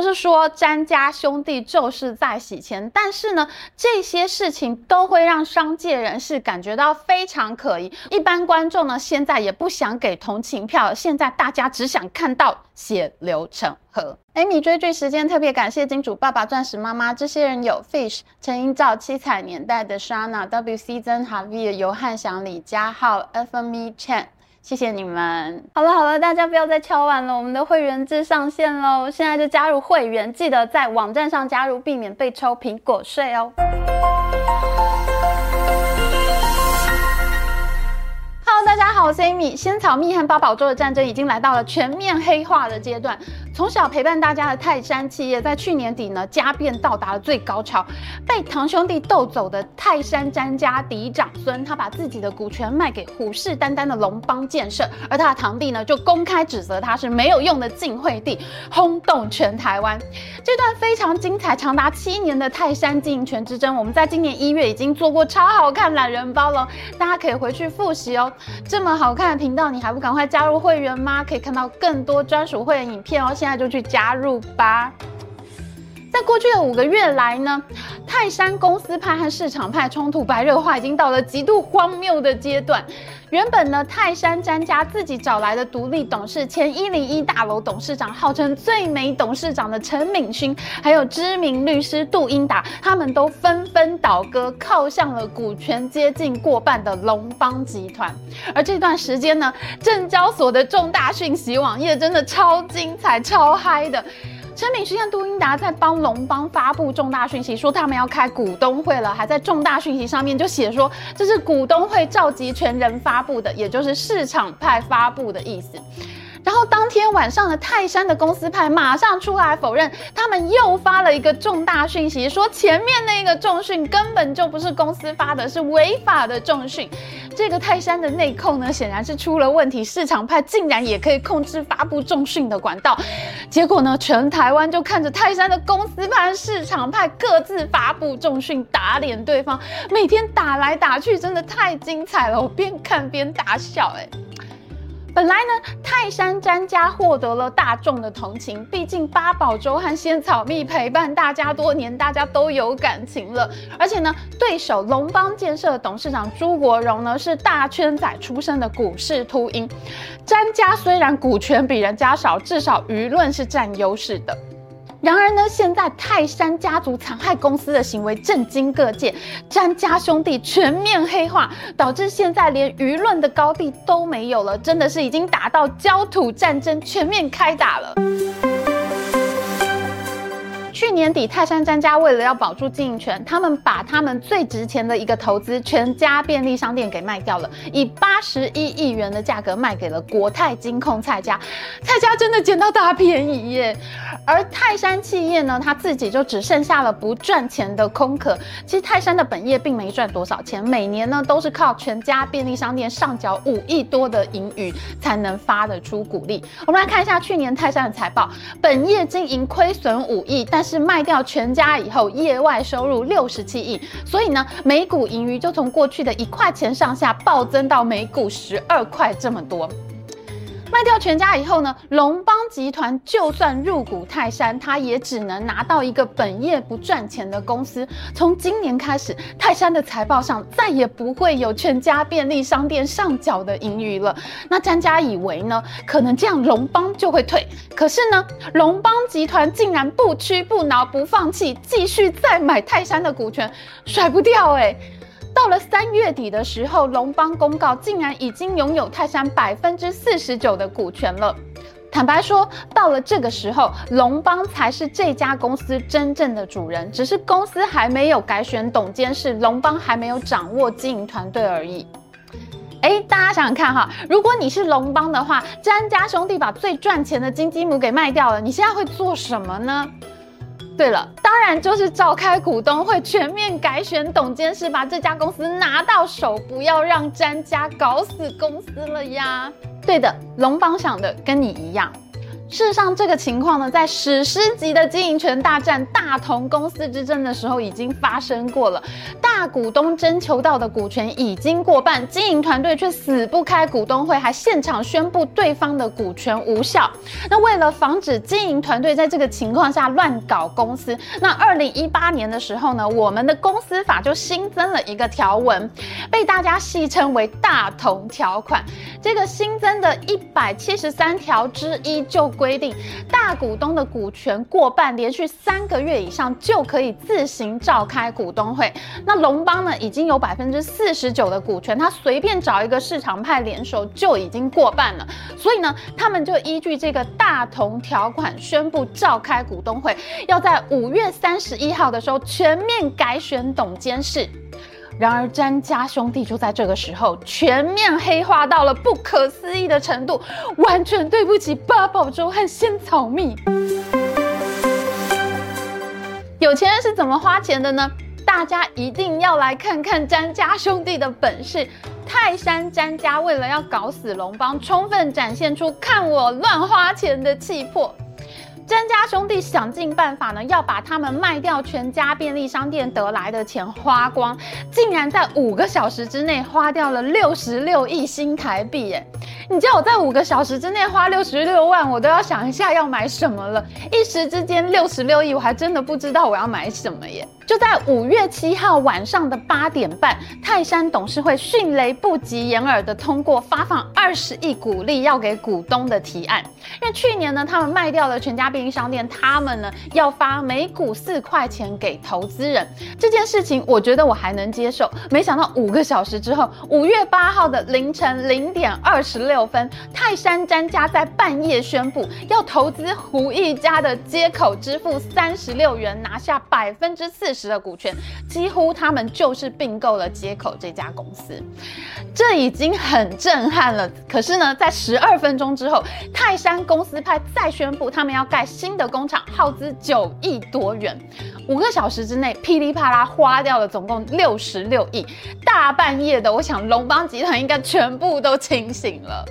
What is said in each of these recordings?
就是说詹家兄弟就是在洗钱，但是呢，这些事情都会让商界人士感觉到非常可疑。一般观众呢，现在也不想给同情票，现在大家只想看到血流成河。Amy 追剧时间特别感谢金主爸爸、钻石妈妈，这些人有 Fish、陈英照、七彩年代的 Shana、WC 曾、Javier、尤汉祥、李佳浩、FME Chan。谢谢你们。好了好了，大家不要再敲碗了，我们的会员制上线喽！现在就加入会员，记得在网站上加入，避免被抽苹果税哦。Hello，大家好，我是 Amy。仙草蜜和八宝粥的战争已经来到了全面黑化的阶段。从小陪伴大家的泰山企业，在去年底呢，家变到达了最高潮。被堂兄弟斗走的泰山詹家嫡长孙，他把自己的股权卖给虎视眈眈的龙邦建设，而他的堂弟呢，就公开指责他是没有用的晋惠帝，轰动全台湾。这段非常精彩，长达七年的泰山经营权之争，我们在今年一月已经做过超好看懒人包了，大家可以回去复习哦。这么好看的频道，你还不赶快加入会员吗？可以看到更多专属会员影片哦。现在。那就去加入吧。在过去的五个月来呢，泰山公司派和市场派冲突白热化，已经到了极度荒谬的阶段。原本呢，泰山詹家自己找来的独立董事，前一零一大楼董事长，号称最美董事长的陈敏勋，还有知名律师杜英达，他们都纷纷倒戈，靠向了股权接近过半的龙邦集团。而这段时间呢，证交所的重大讯息网页真的超精彩、超嗨的。陈敏舒跟杜英达在帮龙邦发布重大讯息，说他们要开股东会了，还在重大讯息上面就写说这是股东会召集全人发布的，也就是市场派发布的意思。然后当天晚上的泰山的公司派马上出来否认，他们又发了一个重大讯息，说前面那个重讯根本就不是公司发的，是违法的重讯。这个泰山的内控呢，显然是出了问题，市场派竟然也可以控制发布重讯的管道。结果呢，全台湾就看着泰山的公司派、市场派各自发布重讯，打脸对方，每天打来打去，真的太精彩了，我边看边大笑，哎。本来呢，泰山詹家获得了大众的同情，毕竟八宝粥和仙草蜜陪伴大家多年，大家都有感情了。而且呢，对手龙邦建设董事长朱国荣呢，是大圈仔出身的股市秃鹰。詹家虽然股权比人家少，至少舆论是占优势的。然而呢，现在泰山家族残害公司的行为震惊各界，詹家兄弟全面黑化，导致现在连舆论的高地都没有了，真的是已经打到焦土战争全面开打了。去年底，泰山专家为了要保住经营权，他们把他们最值钱的一个投资全家便利商店给卖掉了，以八十一亿元的价格卖给了国泰金控蔡家。蔡家真的捡到大便宜耶！而泰山企业呢，他自己就只剩下了不赚钱的空壳。其实泰山的本业并没赚多少钱，每年呢都是靠全家便利商店上缴五亿多的盈余才能发得出股利。我们来看一下去年泰山的财报，本业经营亏损五亿，但是是卖掉全家以后，业外收入六十七亿，所以呢，每股盈余就从过去的一块钱上下暴增到每股十二块这么多。卖掉全家以后呢，龙邦集团就算入股泰山，他也只能拿到一个本业不赚钱的公司。从今年开始，泰山的财报上再也不会有全家便利商店上缴的盈余了。那詹家以为呢，可能这样龙邦就会退。可是呢，龙邦集团竟然不屈不挠，不放弃，继续再买泰山的股权，甩不掉哎、到了三月底的时候，龙邦公告竟然已经拥有泰山百分之四十九的股权了。坦白说，到了这个时候，龙邦才是这家公司真正的主人，只是公司还没有改选董监事，龙邦还没有掌握经营团队而已。哎，大家想想看哈，如果你是龙邦的话，詹家兄弟把最赚钱的金鸡母给卖掉了，你现在会做什么呢？对了，当然就是召开股东会，全面改选董监事，把这家公司拿到手，不要让詹家搞死公司了呀。对的，龙方想的跟你一样。事实上，这个情况呢，在史诗级的经营权大战——大同公司之争的时候已经发生过了。大股东征求到的股权已经过半，经营团队却死不开股东会，还现场宣布对方的股权无效。那为了防止经营团队在这个情况下乱搞公司，那二零一八年的时候呢，我们的公司法就新增了一个条文，被大家戏称为“大同条款”。这个新增的一百七十三条之一就。规定大股东的股权过半，连续三个月以上就可以自行召开股东会。那龙邦呢，已经有百分之四十九的股权，他随便找一个市场派联手就已经过半了。所以呢，他们就依据这个大同条款宣布召开股东会，要在五月三十一号的时候全面改选董监事。然而，詹家兄弟就在这个时候全面黑化到了不可思议的程度，完全对不起八宝粥和仙草蜜。有钱人是怎么花钱的呢？大家一定要来看看詹家兄弟的本事。泰山詹家为了要搞死龙邦，充分展现出看我乱花钱的气魄。詹家兄弟想尽办法呢，要把他们卖掉全家便利商店得来的钱花光，竟然在五个小时之内花掉了六十六亿新台币耶！你叫我在五个小时之内花六十六万，我都要想一下要买什么了。一时之间六十六亿，我还真的不知道我要买什么耶。就在五月七号晚上的八点半，泰山董事会迅雷不及掩耳的通过发放二十亿股利要给股东的提案。因为去年呢，他们卖掉了全家便利商店，他们呢要发每股四块钱给投资人。这件事情我觉得我还能接受。没想到五个小时之后，五月八号的凌晨零点二十六分，泰山詹家在半夜宣布要投资胡一家的接口，支付三十六元，拿下百分之四十。的股权，几乎他们就是并购了接口这家公司，这已经很震撼了。可是呢，在十二分钟之后，泰山公司派再宣布他们要盖新的工厂，耗资九亿多元。五个小时之内，噼里啪啦花掉了总共六十六亿。大半夜的，我想龙邦集团应该全部都清醒了。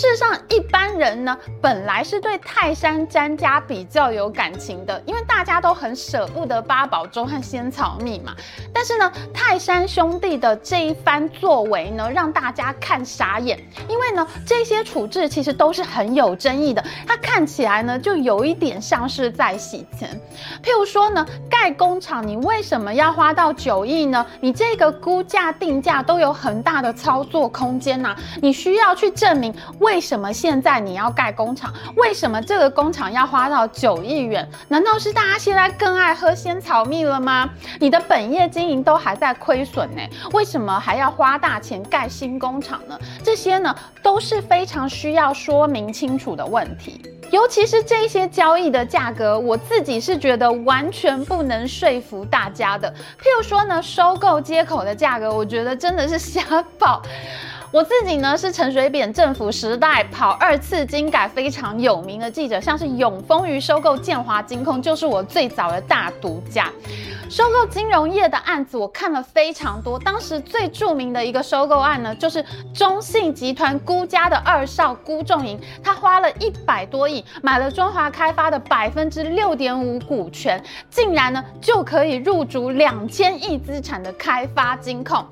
事实上，一般人呢，本来是对泰山詹家比较有感情的，因为大家都很舍不得八宝粥和仙草蜜嘛。但是呢，泰山兄弟的这一番作为呢，让大家看傻眼，因为呢，这些处置其实都是很有争议的。它看起来呢，就有一点像是在洗钱。譬如说呢，盖工厂，你为什么要花到九亿呢？你这个估价定价都有很大的操作空间呐、你需要去证明为。为什么现在你要盖工厂？为什么这个工厂要花到九亿元？难道是大家现在更爱喝仙草蜜了吗？你的本业经营都还在亏损呢，为什么还要花大钱盖新工厂呢？这些呢都是非常需要说明清楚的问题。尤其是这些交易的价格，我自己是觉得完全不能说服大家的。譬如说呢，收购接口的价格，我觉得真的是瞎报。我自己呢是陈水扁政府时代跑二次金改非常有名的记者，像是永丰余收购建华金控，就是我最早的大独家。收购金融业的案子我看了非常多，当时最著名的一个收购案呢，就是中信集团辜家的二少辜仲颖，他花了一百多亿买了中华开发的百分之六点五股权，竟然呢就可以入主两千亿资产的开发金控，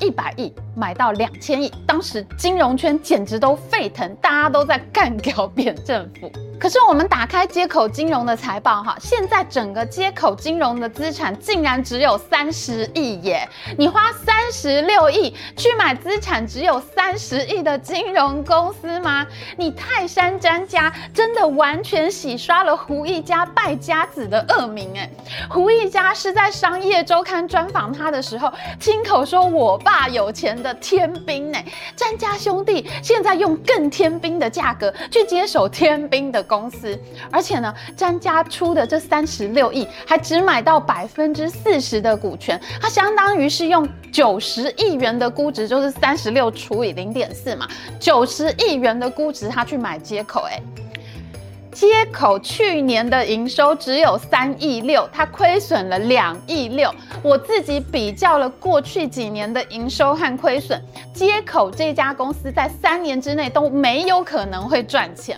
一百亿买到两千亿，当时金融圈简直都沸腾，大家都在干掉扁政府。可是我们打开街口金融的财报哈，现在整个街口金融的资产竟然只有三十亿耶！你花三十六亿去买资产只有三十亿的金融公司吗？你泰山詹家真的完全洗刷了胡一家败家子的恶名哎！胡一家是在商业周刊专访他的时候，亲口说我爸有钱的天兵哎，詹家兄弟现在用更天兵的价格去接手天兵的。公司，而且呢，詹家出的这三十六亿还只买到百分之四十的股权，它相当于是用九十亿元的估值，就是三十六除以零点四嘛，九十亿元的估值，他去买接口，哎，接口去年的营收只有三亿六，它亏损了两亿六。我自己比较了过去几年的营收和亏损，接口这家公司在三年之内都没有可能会赚钱。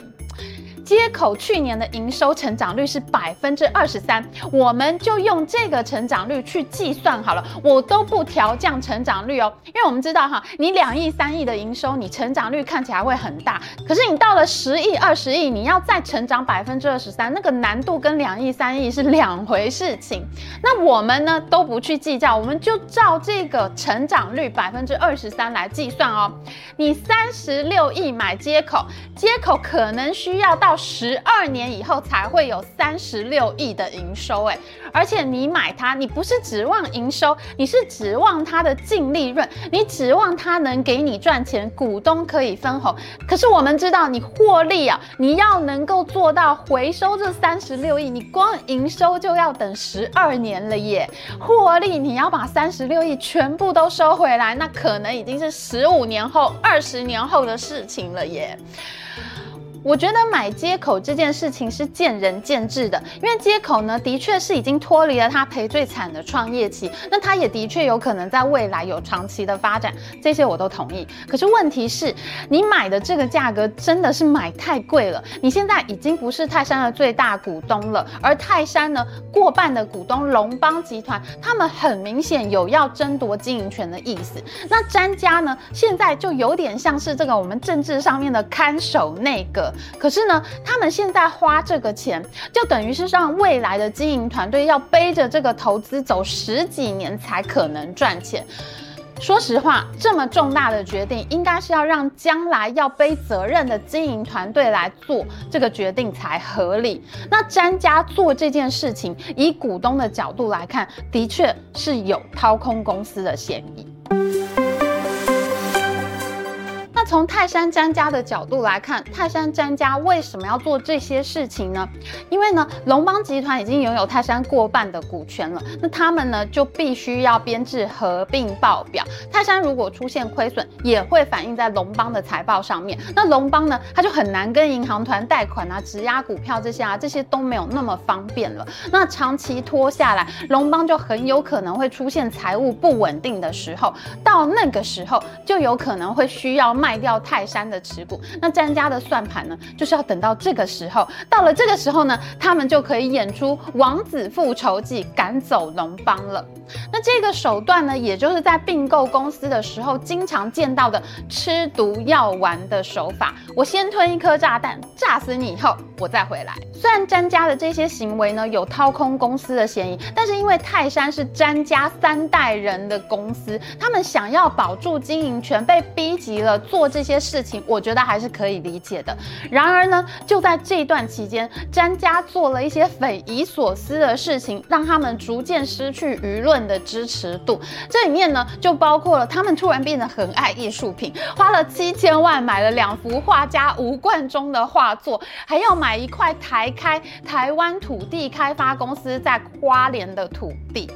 接口去年的营收成长率是百分之二十三，我们就用这个成长率去计算好了，我都不调降成长率哦，因为我们知道哈，你两亿三亿的营收，你成长率看起来会很大，可是你到了十亿二十亿，你要再成长百分之二十三，那个难度跟两亿三亿是两回事情。那我们呢都不去计较，我们就照这个成长率百分之二十三来计算哦。你三十六亿买接口，接口可能需要到十二年以后才会有三十六亿的营收，哎，而且你买它，你不是指望营收，你是指望它的净利润，你指望它能给你赚钱，股东可以分红。可是我们知道，你获利啊，你要能够做到回收这三十六亿，你光营收就要等十二年了耶，获利你要把三十六亿全部都收回来，那可能已经是十五年后、二十年后的事情了耶。我觉得买接口这件事情是见仁见智的，因为接口呢，的确是已经脱离了他赔最惨的创业期，那他也的确有可能在未来有长期的发展，这些我都同意。可是问题是，你买的这个价格真的是买太贵了。你现在已经不是泰山的最大股东了，而泰山呢，过半的股东龙邦集团，他们很明显有要争夺经营权的意思。那詹家呢，现在就有点像是这个我们政治上面的看守内阁。可是呢，他们现在花这个钱，就等于是让未来的经营团队要背着这个投资走十几年才可能赚钱。说实话，这么重大的决定，应该是要让将来要背责任的经营团队来做这个决定才合理。那詹家做这件事情，以股东的角度来看，的确是有掏空公司的嫌疑。从泰山詹家的角度来看，泰山詹家为什么要做这些事情呢？因为呢，龙邦集团已经拥有泰山过半的股权了，那他们呢就必须要编制合并报表。泰山如果出现亏损，也会反映在龙邦的财报上面。那龙邦呢，他就很难跟银行团贷款啊、质押股票这些啊，这些都没有那么方便了。那长期拖下来，龙邦就很有可能会出现财务不稳定的时候。到那个时候，就有可能会需要卖。卖掉泰山的持股，那詹家的算盘呢，就是要等到这个时候，到了这个时候呢，他们就可以演出王子复仇记，赶走龙邦了。那这个手段呢，也就是在并购公司的时候经常见到的吃毒药丸的手法。我先吞一颗炸弹，炸死你以后，我再回来。虽然詹家的这些行为呢，有掏空公司的嫌疑，但是因为泰山是詹家三代人的公司，他们想要保住经营权，被逼急了做这些事情，我觉得还是可以理解的。然而呢，就在这段期间，詹家做了一些匪夷所思的事情，让他们逐渐失去舆论的支持度。这里面呢，就包括了他们突然变得很爱艺术品，花了七千万买了两幅画家吴冠中的画作，还要买一块台开台湾土地开发公司在花莲的土地。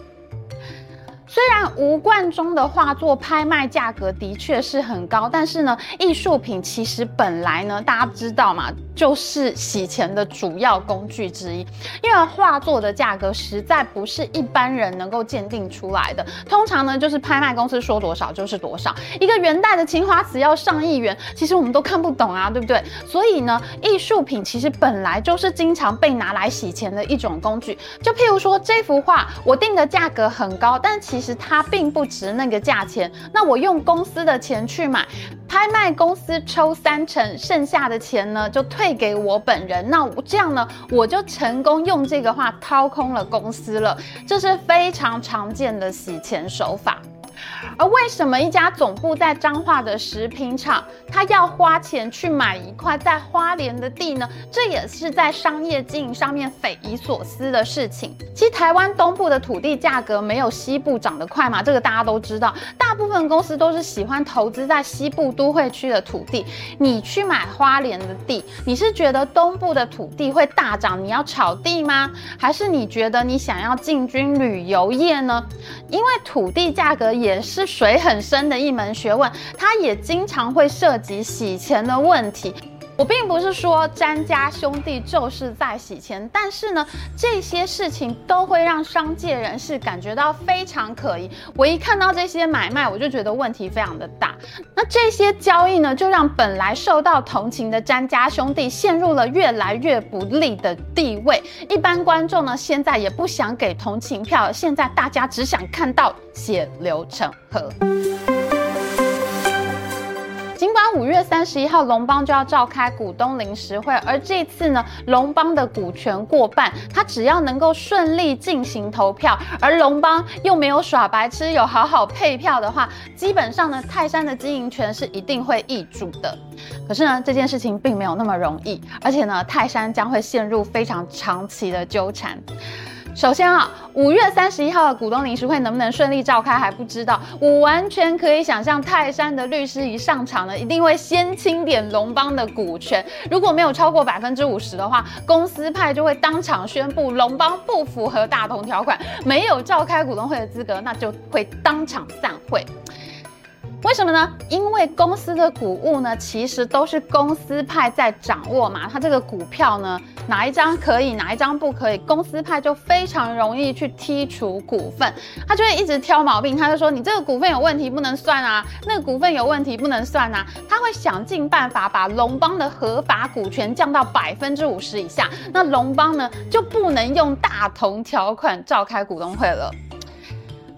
虽然吴冠中的画作拍卖价格的确是很高，但是呢，艺术品其实本来呢，大家知道嘛，就是洗钱的主要工具之一。因为画作的价格实在不是一般人能够鉴定出来的，通常呢，就是拍卖公司说多少就是多少。一个元代的青花瓷要上亿元，其实我们都看不懂啊，对不对？所以呢，艺术品其实本来就是经常被拿来洗钱的一种工具。就譬如说这幅画，我定的价格很高，但其其实它并不值那个价钱，那我用公司的钱去买，拍卖公司抽三成，剩下的钱呢就退给我本人，那这样呢，我就成功用这个话掏空了公司了，这是非常常见的洗钱手法。而为什么一家总部在彰化的食品厂，他要花钱去买一块在花莲的地呢？这也是在商业经营上面匪夷所思的事情。其实台湾东部的土地价格没有西部涨得快嘛，这个大家都知道。大部分公司都是喜欢投资在西部都会区的土地。你去买花莲的地，你是觉得东部的土地会大涨，你要炒地吗？还是你觉得你想要进军旅游业呢？因为土地价格也是水很深的一门学问，它也经常会涉及洗钱的问题。我并不是说詹家兄弟就是在洗钱，但是呢，这些事情都会让商界人士感觉到非常可疑。我一看到这些买卖，我就觉得问题非常的大。那这些交易呢，就让本来受到同情的詹家兄弟陷入了越来越不利的地位。一般观众呢，现在也不想给同情票，现在大家只想看到血流成河。五月三十一号龙邦就要召开股东临时会，而这次呢，龙邦的股权过半，他只要能够顺利进行投票，而龙邦又没有耍白痴，有好好配票的话，基本上呢，泰山的经营权是一定会易主的。可是呢，这件事情并没有那么容易，而且呢，泰山将会陷入非常长期的纠缠。首先啊，五月三十一号的股东临时会能不能顺利召开还不知道。我完全可以想象，泰山的律师一上场呢，一定会先清点龙邦的股权，如果没有超过百分之五十的话，公司派就会当场宣布龙邦不符合大同条款，没有召开股东会的资格，那就会当场散会。为什么呢？因为公司的股务呢，其实都是公司派在掌握嘛。他这个股票呢，哪一张可以，哪一张不可以，公司派就非常容易去剔除股份。他就会一直挑毛病，他就说你这个股份有问题，不能算啊；那个股份有问题，不能算啊。他会想尽办法把龙邦的合法股权降到百分之五十以下，那龙邦呢就不能用大同条款召开股东会了。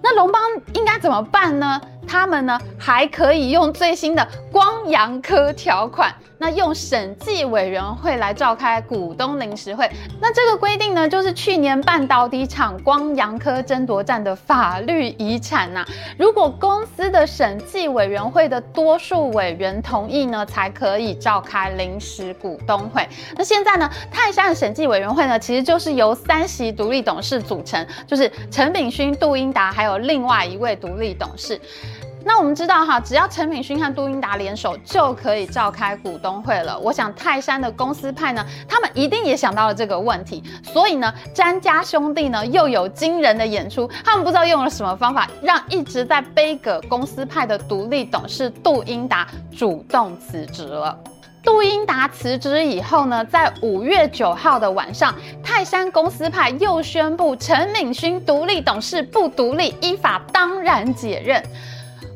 那龙邦应该怎么办呢？他们呢还可以用最新的光阳科条款，那用审计委员会来召开股东临时会。那这个规定呢，就是去年半导体厂光阳科争夺战的法律遗产呐。如果公司的审计委员会的多数委员同意呢，才可以召开临时股东会。那现在呢，泰山的审计委员会呢，其实就是由三席独立董事组成，就是陈炳勋、杜英达还有另外一位独立董事。那我们知道哈，只要陈炳勋和杜英达联手，就可以召开股东会了。我想泰山的公司派呢，他们一定也想到了这个问题，所以呢，詹家兄弟呢又有惊人的演出。他们不知道用了什么方法，让一直在背葛公司派的独立董事杜英达主动辞职了。杜英达辞职以后呢，在五月九号的晚上，泰山公司派又宣布陈敏勋独立董事不独立，依法当然解任。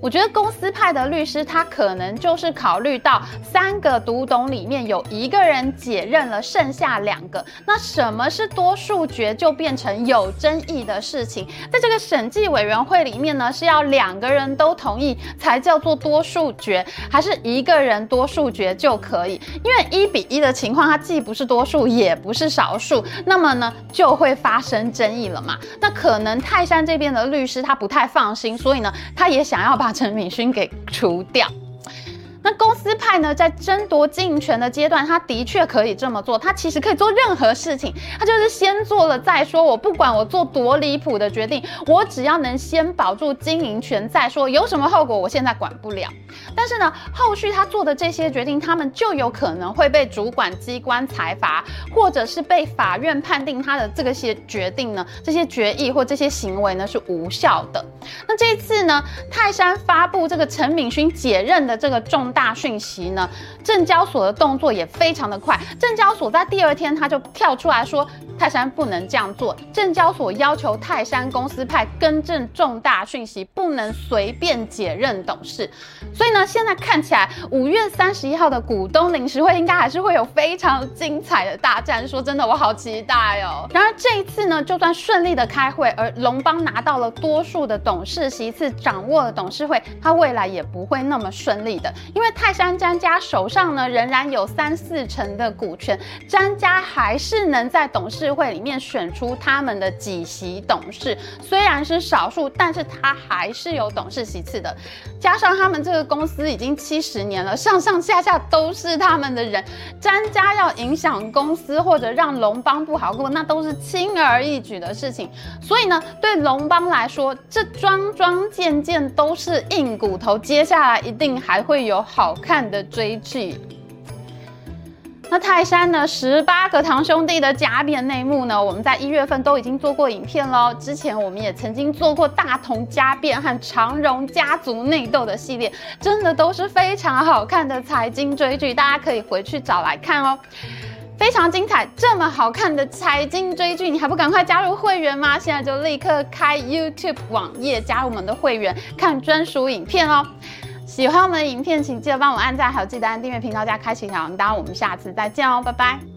我觉得公司派的律师，他可能就是考虑到三个独董里面有一个人解任了，剩下两个，那什么是多数决，就变成有争议的事情。在这个审计委员会里面呢，是要两个人都同意才叫做多数决，还是一个人多数决就可以？因为一比一的情况，它既不是多数，也不是少数，那么呢，就会发生争议了嘛。那可能泰山这边的律师他不太放心，所以呢，他也想要把陈敏勋给除掉。那公司派呢，在争夺经营权的阶段，他的确可以这么做。他其实可以做任何事情，他就是先做了再说。我不管我做多离谱的决定，我只要能先保住经营权再说，有什么后果我现在管不了。但是呢，后续他做的这些决定，他们就有可能会被主管机关裁罚，或者是被法院判定他的这个些决定呢，这些决议或这些行为呢是无效的。那这次呢，泰山发布这个陈敏勋解任的这个重大讯息呢，证交所的动作也非常的快。证交所在第二天他就跳出来说，泰山不能这样做。证交所要求泰山公司派更正重大讯息，不能随便解任董事。所以呢，现在看起来五月三十一号的股东临时会应该还是会有非常精彩的大战。说真的，我好期待哦。然而这一次呢，就算顺利的开会，而龙邦拿到了多数的董事席次，掌握了董事会，他未来也不会那么顺利的，因为。泰山詹家手上呢，仍然有三四成的股权，詹家还是能在董事会里面选出他们的几席董事，虽然是少数，但是他还是有董事席次的。加上他们这个公司已经七十年了，上上下下都是他们的人，詹家要影响公司或者让龙邦不好过，那都是轻而易举的事情。所以呢，对龙邦来说，这桩桩件件都是硬骨头，接下来一定还会有。好看的追剧。那泰山呢，十八个堂兄弟的家变内幕呢，我们在一月份都已经做过影片喽。之前我们也曾经做过大同家变和长荣家族内斗的系列，真的都是非常好看的财经追剧，大家可以回去找来看哦。非常精彩，这么好看的财经追剧，你还不赶快加入会员吗？现在就立刻开 YouTube 网页，加入我们的会员，看专属影片哦。喜欢我们的影片，请记得帮我按赞，还有记得按订阅频道加开启小铃铛。我们下次再见哦，拜拜。